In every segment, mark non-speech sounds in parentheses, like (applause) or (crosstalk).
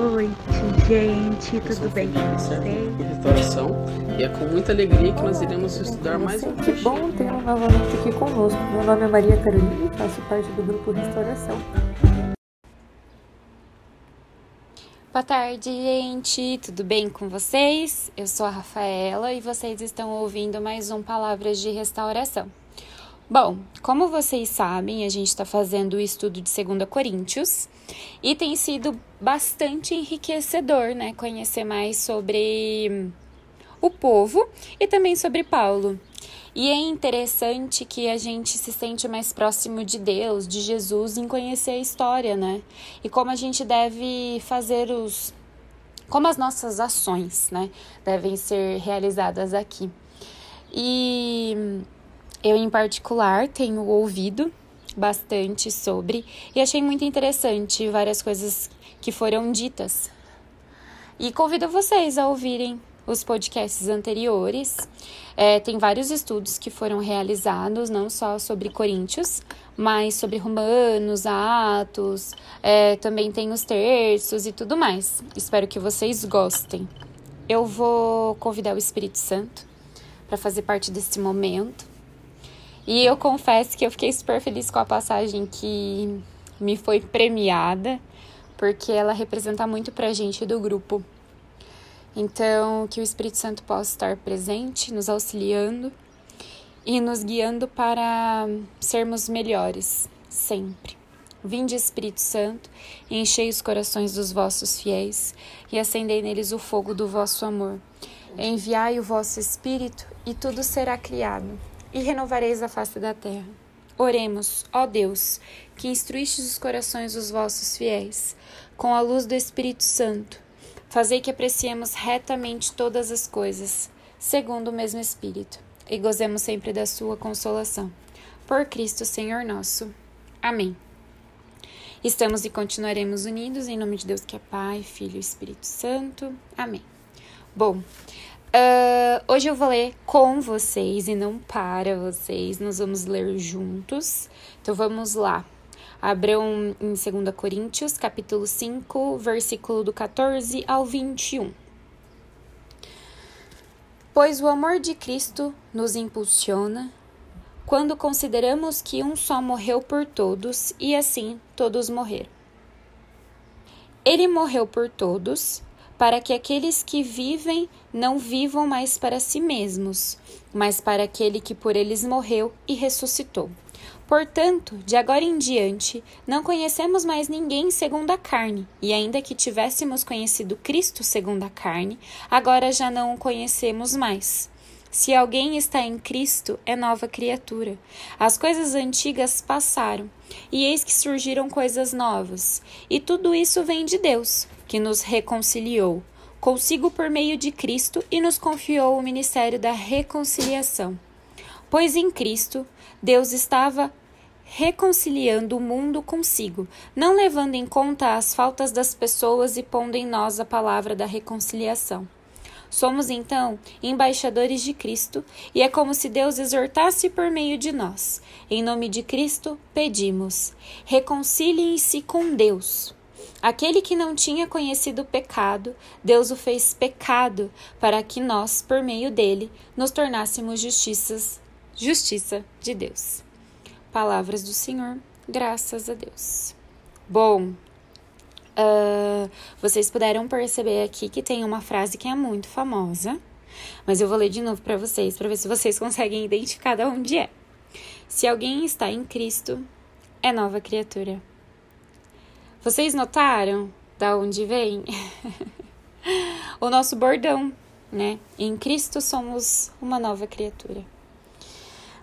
Boa noite, gente. Tudo bem com vocês? restauração e é com muita alegria que nós iremos estudar mais um Que bom tê-lo novamente aqui conosco. Meu nome é Maria Carolina e faço parte do grupo Restauração. Boa tarde, gente. Tudo bem com vocês? Eu sou a Rafaela e vocês estão ouvindo mais um Palavras de Restauração. Bom, como vocês sabem, a gente está fazendo o estudo de 2 Coríntios e tem sido bastante enriquecedor, né? Conhecer mais sobre o povo e também sobre Paulo. E é interessante que a gente se sente mais próximo de Deus, de Jesus, em conhecer a história, né? E como a gente deve fazer os. Como as nossas ações, né? Devem ser realizadas aqui. E eu, em particular, tenho ouvido bastante sobre e achei muito interessante várias coisas que foram ditas. E convido vocês a ouvirem os podcasts anteriores. É, tem vários estudos que foram realizados, não só sobre Coríntios, mas sobre Romanos, Atos, é, também tem os terços e tudo mais. Espero que vocês gostem. Eu vou convidar o Espírito Santo para fazer parte desse momento. E eu confesso que eu fiquei super feliz com a passagem que me foi premiada, porque ela representa muito pra gente do grupo. Então, que o Espírito Santo possa estar presente, nos auxiliando e nos guiando para sermos melhores, sempre. Vinde, Espírito Santo, enchei os corações dos vossos fiéis e acendei neles o fogo do vosso amor. Enviai o vosso Espírito e tudo será criado, e renovareis a face da terra. Oremos, ó Deus, que instruístes os corações dos vossos fiéis, com a luz do Espírito Santo Fazei que apreciemos retamente todas as coisas, segundo o mesmo Espírito, e gozemos sempre da sua consolação. Por Cristo, Senhor nosso. Amém. Estamos e continuaremos unidos em nome de Deus que é Pai, Filho e Espírito Santo. Amém. Bom, uh, hoje eu vou ler com vocês e não para vocês, nós vamos ler juntos. Então vamos lá. Abram em 2 Coríntios, capítulo 5, versículo do 14 ao 21. Pois o amor de Cristo nos impulsiona quando consideramos que um só morreu por todos e assim todos morreram. Ele morreu por todos, para que aqueles que vivem não vivam mais para si mesmos, mas para aquele que por eles morreu e ressuscitou. Portanto, de agora em diante, não conhecemos mais ninguém segundo a carne, e ainda que tivéssemos conhecido Cristo segundo a carne, agora já não o conhecemos mais. Se alguém está em Cristo, é nova criatura. As coisas antigas passaram, e eis que surgiram coisas novas. E tudo isso vem de Deus, que nos reconciliou consigo por meio de Cristo e nos confiou o ministério da reconciliação. Pois em Cristo, Deus estava reconciliando o mundo consigo, não levando em conta as faltas das pessoas e pondo em nós a palavra da reconciliação. Somos então embaixadores de Cristo, e é como se Deus exortasse por meio de nós. Em nome de Cristo, pedimos: reconciliem-se com Deus. Aquele que não tinha conhecido o pecado, Deus o fez pecado, para que nós, por meio dele, nos tornássemos justiças, justiça de Deus. Palavras do Senhor, graças a Deus. Bom, uh, vocês puderam perceber aqui que tem uma frase que é muito famosa, mas eu vou ler de novo para vocês, para ver se vocês (laughs) conseguem identificar de onde é. Se alguém está em Cristo, é nova criatura. Vocês notaram da onde vem? (laughs) o nosso bordão, né? Em Cristo somos uma nova criatura.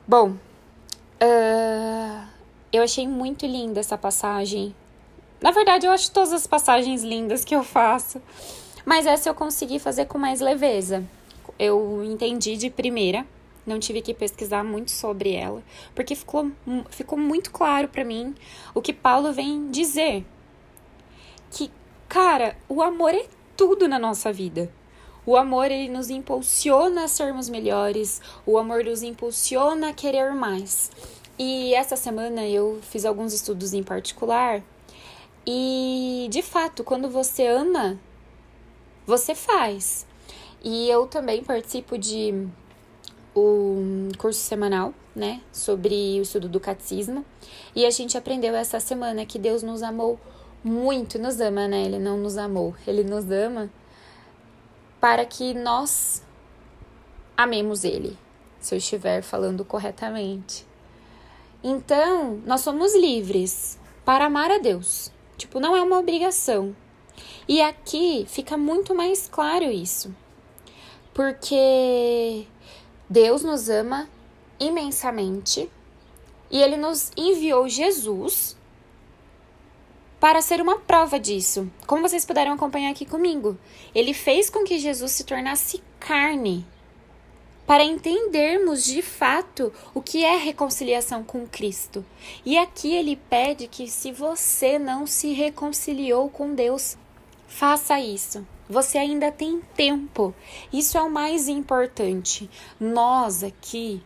Bom, uh, eu achei muito linda essa passagem. Na verdade, eu acho todas as passagens lindas que eu faço, mas essa eu consegui fazer com mais leveza. eu entendi de primeira, não tive que pesquisar muito sobre ela, porque ficou, ficou muito claro para mim o que Paulo vem dizer. Que, cara, o amor é tudo na nossa vida. O amor ele nos impulsiona a sermos melhores, o amor nos impulsiona a querer mais. E essa semana eu fiz alguns estudos em particular e de fato, quando você ama, você faz. E eu também participo de um curso semanal, né, sobre o estudo do catecismo. E a gente aprendeu essa semana que Deus nos amou muito, nos ama, né? Ele não nos amou, ele nos ama para que nós amemos Ele, se eu estiver falando corretamente. Então, nós somos livres para amar a Deus. Tipo, não é uma obrigação. E aqui fica muito mais claro isso. Porque Deus nos ama imensamente e ele nos enviou Jesus para ser uma prova disso. Como vocês puderam acompanhar aqui comigo, ele fez com que Jesus se tornasse carne para entendermos de fato o que é reconciliação com Cristo. E aqui ele pede que se você não se reconciliou com Deus, faça isso. Você ainda tem tempo. Isso é o mais importante. Nós aqui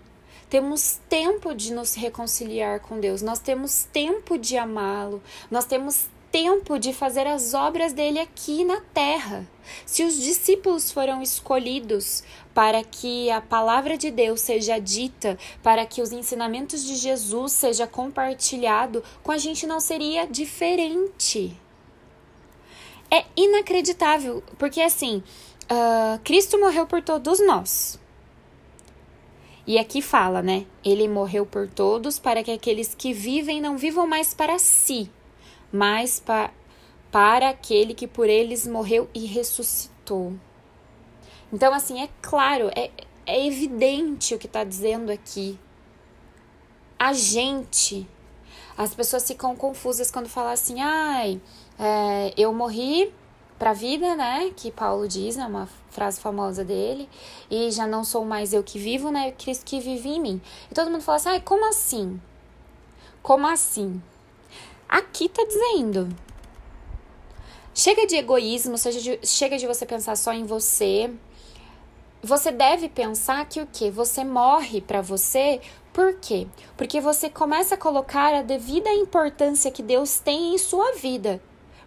temos tempo de nos reconciliar com Deus, nós temos tempo de amá-lo, nós temos tempo de fazer as obras dele aqui na terra. Se os discípulos foram escolhidos para que a palavra de Deus seja dita, para que os ensinamentos de Jesus seja compartilhado, com a gente não seria diferente. É inacreditável, porque assim, uh, Cristo morreu por todos nós. E aqui fala, né? Ele morreu por todos para que aqueles que vivem não vivam mais para si, mas pa para aquele que por eles morreu e ressuscitou. Então, assim, é claro, é, é evidente o que está dizendo aqui. A gente, as pessoas ficam confusas quando falam assim, ai, é, eu morri para a vida, né? Que Paulo diz, é uma frase famosa dele. E já não sou mais eu que vivo, né? Cristo que vive em mim. E todo mundo fala assim: ah, como assim? Como assim? Aqui tá dizendo. Chega de egoísmo, seja de, chega de você pensar só em você. Você deve pensar que o que? Você morre para você por quê? Porque você começa a colocar a devida importância que Deus tem em sua vida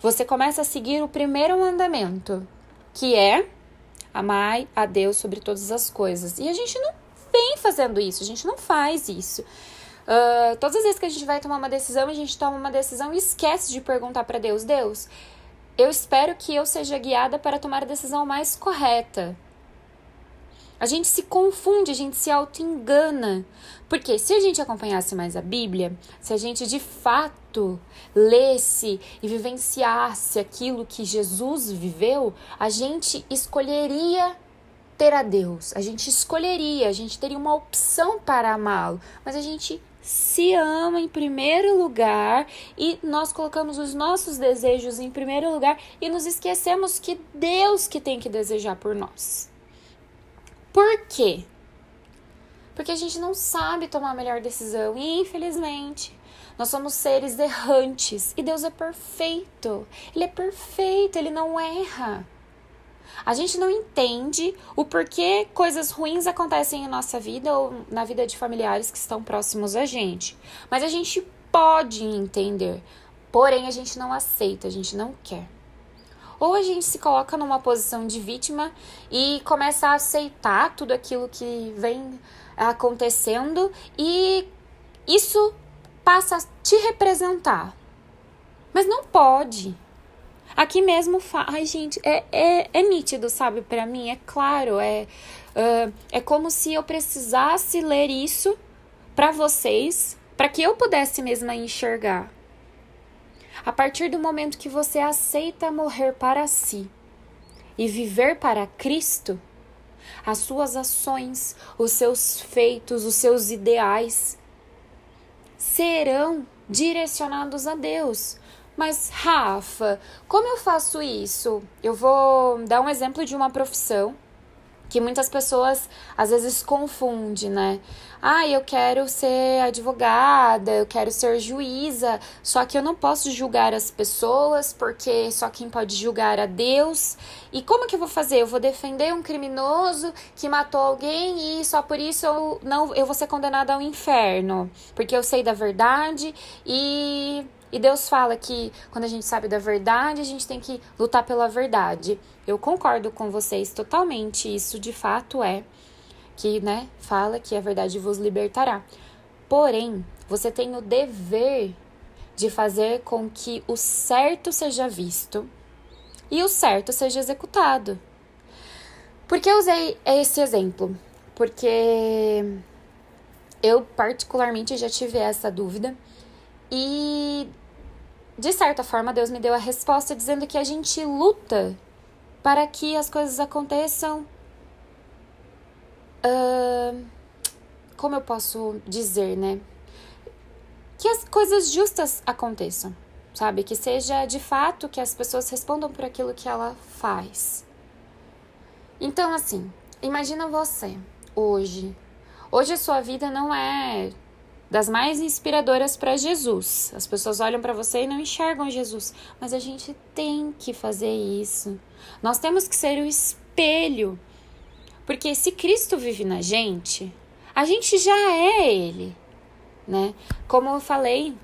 você começa a seguir o primeiro mandamento, que é amar a Deus sobre todas as coisas. E a gente não vem fazendo isso, a gente não faz isso. Uh, todas as vezes que a gente vai tomar uma decisão, a gente toma uma decisão e esquece de perguntar para Deus: Deus, eu espero que eu seja guiada para tomar a decisão mais correta. A gente se confunde, a gente se auto-engana. Porque se a gente acompanhasse mais a Bíblia, se a gente de fato lesse e vivenciasse aquilo que Jesus viveu, a gente escolheria ter a Deus, a gente escolheria, a gente teria uma opção para amá-lo, mas a gente se ama em primeiro lugar e nós colocamos os nossos desejos em primeiro lugar e nos esquecemos que Deus que tem que desejar por nós. Por quê? Porque a gente não sabe tomar a melhor decisão e, infelizmente, nós somos seres errantes e Deus é perfeito. Ele é perfeito, ele não erra. A gente não entende o porquê coisas ruins acontecem em nossa vida ou na vida de familiares que estão próximos a gente. Mas a gente pode entender, porém a gente não aceita, a gente não quer. Ou a gente se coloca numa posição de vítima e começa a aceitar tudo aquilo que vem acontecendo e isso passa a te representar. Mas não pode. Aqui mesmo, fa... ai gente, é, é, é nítido, sabe, para mim, é claro, é, uh, é como se eu precisasse ler isso para vocês, para que eu pudesse mesmo enxergar. A partir do momento que você aceita morrer para si e viver para Cristo, as suas ações, os seus feitos, os seus ideais serão direcionados a Deus. Mas, Rafa, como eu faço isso? Eu vou dar um exemplo de uma profissão que muitas pessoas às vezes confundem, né? Ah, eu quero ser advogada, eu quero ser juíza, só que eu não posso julgar as pessoas porque só quem pode julgar é Deus. E como que eu vou fazer? Eu vou defender um criminoso que matou alguém e só por isso eu não eu vou ser condenada ao inferno, porque eu sei da verdade e e Deus fala que quando a gente sabe da verdade, a gente tem que lutar pela verdade. Eu concordo com vocês totalmente, isso de fato é que, né, fala que a verdade vos libertará. Porém, você tem o dever de fazer com que o certo seja visto e o certo seja executado. Por que eu usei esse exemplo? Porque eu particularmente já tive essa dúvida e de certa forma, Deus me deu a resposta dizendo que a gente luta para que as coisas aconteçam. Uh, como eu posso dizer, né? Que as coisas justas aconteçam, sabe? Que seja de fato que as pessoas respondam por aquilo que ela faz. Então, assim, imagina você hoje. Hoje a sua vida não é das mais inspiradoras para Jesus. As pessoas olham para você e não enxergam Jesus, mas a gente tem que fazer isso. Nós temos que ser o espelho. Porque se Cristo vive na gente, a gente já é ele, né? Como eu falei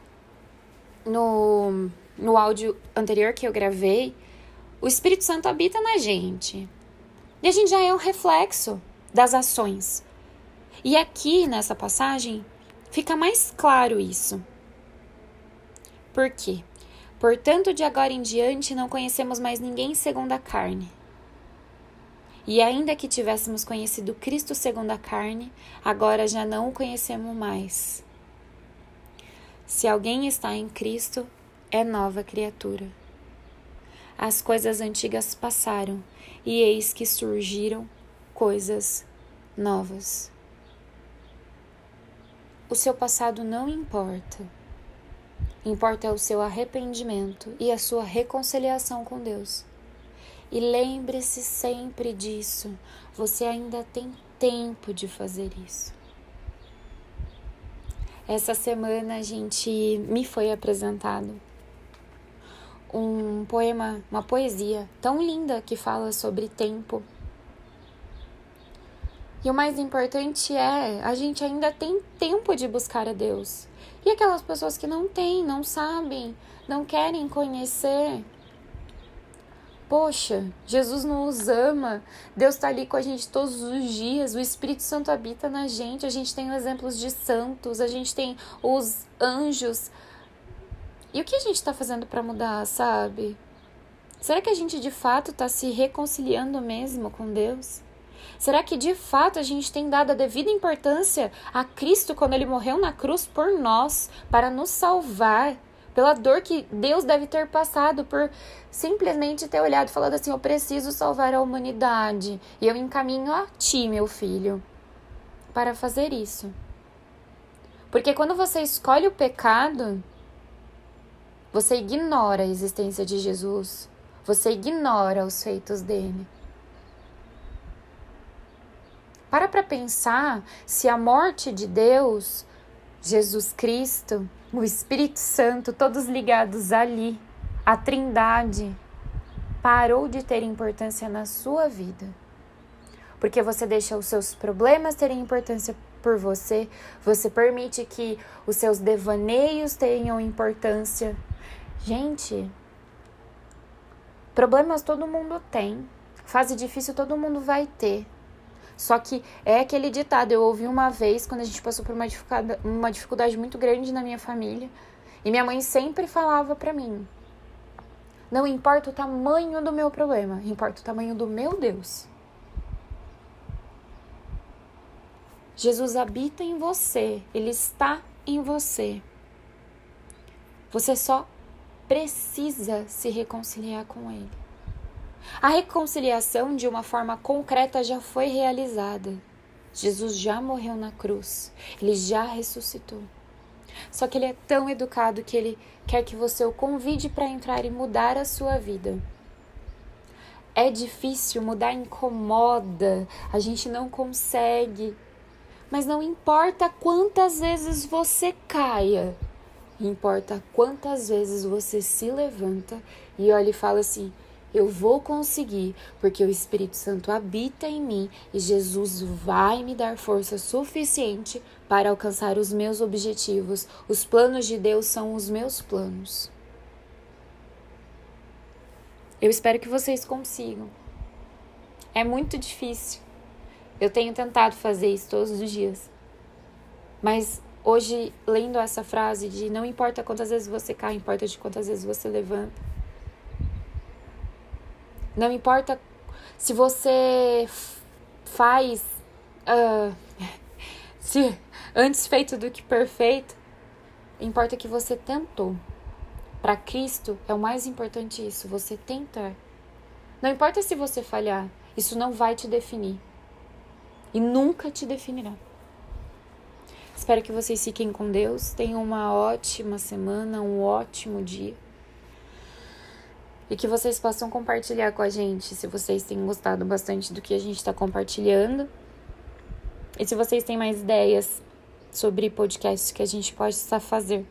no no áudio anterior que eu gravei, o Espírito Santo habita na gente. E a gente já é um reflexo das ações. E aqui nessa passagem, fica mais claro isso. Por quê? Portanto, de agora em diante não conhecemos mais ninguém segundo a carne. E ainda que tivéssemos conhecido Cristo segundo a carne, agora já não o conhecemos mais. Se alguém está em Cristo, é nova criatura. As coisas antigas passaram, e eis que surgiram coisas novas. O seu passado não importa. Importa o seu arrependimento e a sua reconciliação com Deus. E lembre-se sempre disso. Você ainda tem tempo de fazer isso. Essa semana a gente me foi apresentado um poema, uma poesia tão linda que fala sobre tempo e o mais importante é, a gente ainda tem tempo de buscar a Deus. E aquelas pessoas que não têm, não sabem, não querem conhecer. Poxa, Jesus nos ama, Deus está ali com a gente todos os dias, o Espírito Santo habita na gente, a gente tem exemplos de santos, a gente tem os anjos. E o que a gente está fazendo para mudar, sabe? Será que a gente de fato está se reconciliando mesmo com Deus? Será que de fato a gente tem dado a devida importância a Cristo quando ele morreu na cruz por nós, para nos salvar? Pela dor que Deus deve ter passado por simplesmente ter olhado falado assim: Eu preciso salvar a humanidade e eu encaminho a ti, meu filho, para fazer isso. Porque quando você escolhe o pecado, você ignora a existência de Jesus, você ignora os feitos dele. Para para pensar se a morte de Deus, Jesus Cristo, o Espírito Santo, todos ligados ali, a Trindade, parou de ter importância na sua vida. Porque você deixa os seus problemas terem importância por você, você permite que os seus devaneios tenham importância. Gente, problemas todo mundo tem, fase difícil todo mundo vai ter. Só que é aquele ditado, eu ouvi uma vez quando a gente passou por uma dificuldade, uma dificuldade muito grande na minha família, e minha mãe sempre falava para mim: Não importa o tamanho do meu problema, importa o tamanho do meu Deus. Jesus habita em você, ele está em você. Você só precisa se reconciliar com ele. A reconciliação de uma forma concreta já foi realizada. Jesus já morreu na cruz, ele já ressuscitou. Só que ele é tão educado que ele quer que você o convide para entrar e mudar a sua vida. É difícil, mudar incomoda, a gente não consegue. Mas não importa quantas vezes você caia, importa quantas vezes você se levanta e olha e fala assim: eu vou conseguir, porque o Espírito Santo habita em mim e Jesus vai me dar força suficiente para alcançar os meus objetivos. Os planos de Deus são os meus planos. Eu espero que vocês consigam. É muito difícil. Eu tenho tentado fazer isso todos os dias. Mas hoje, lendo essa frase de não importa quantas vezes você cai, importa de quantas vezes você levanta. Não importa se você faz uh, (laughs) se antes feito do que perfeito, importa que você tentou. Para Cristo é o mais importante isso, você tentar. Não importa se você falhar, isso não vai te definir. E nunca te definirá. Espero que vocês fiquem com Deus, tenham uma ótima semana, um ótimo dia. E que vocês possam compartilhar com a gente se vocês têm gostado bastante do que a gente está compartilhando. E se vocês têm mais ideias sobre podcasts que a gente possa fazer.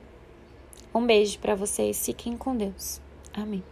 Um beijo para vocês, fiquem com Deus. Amém.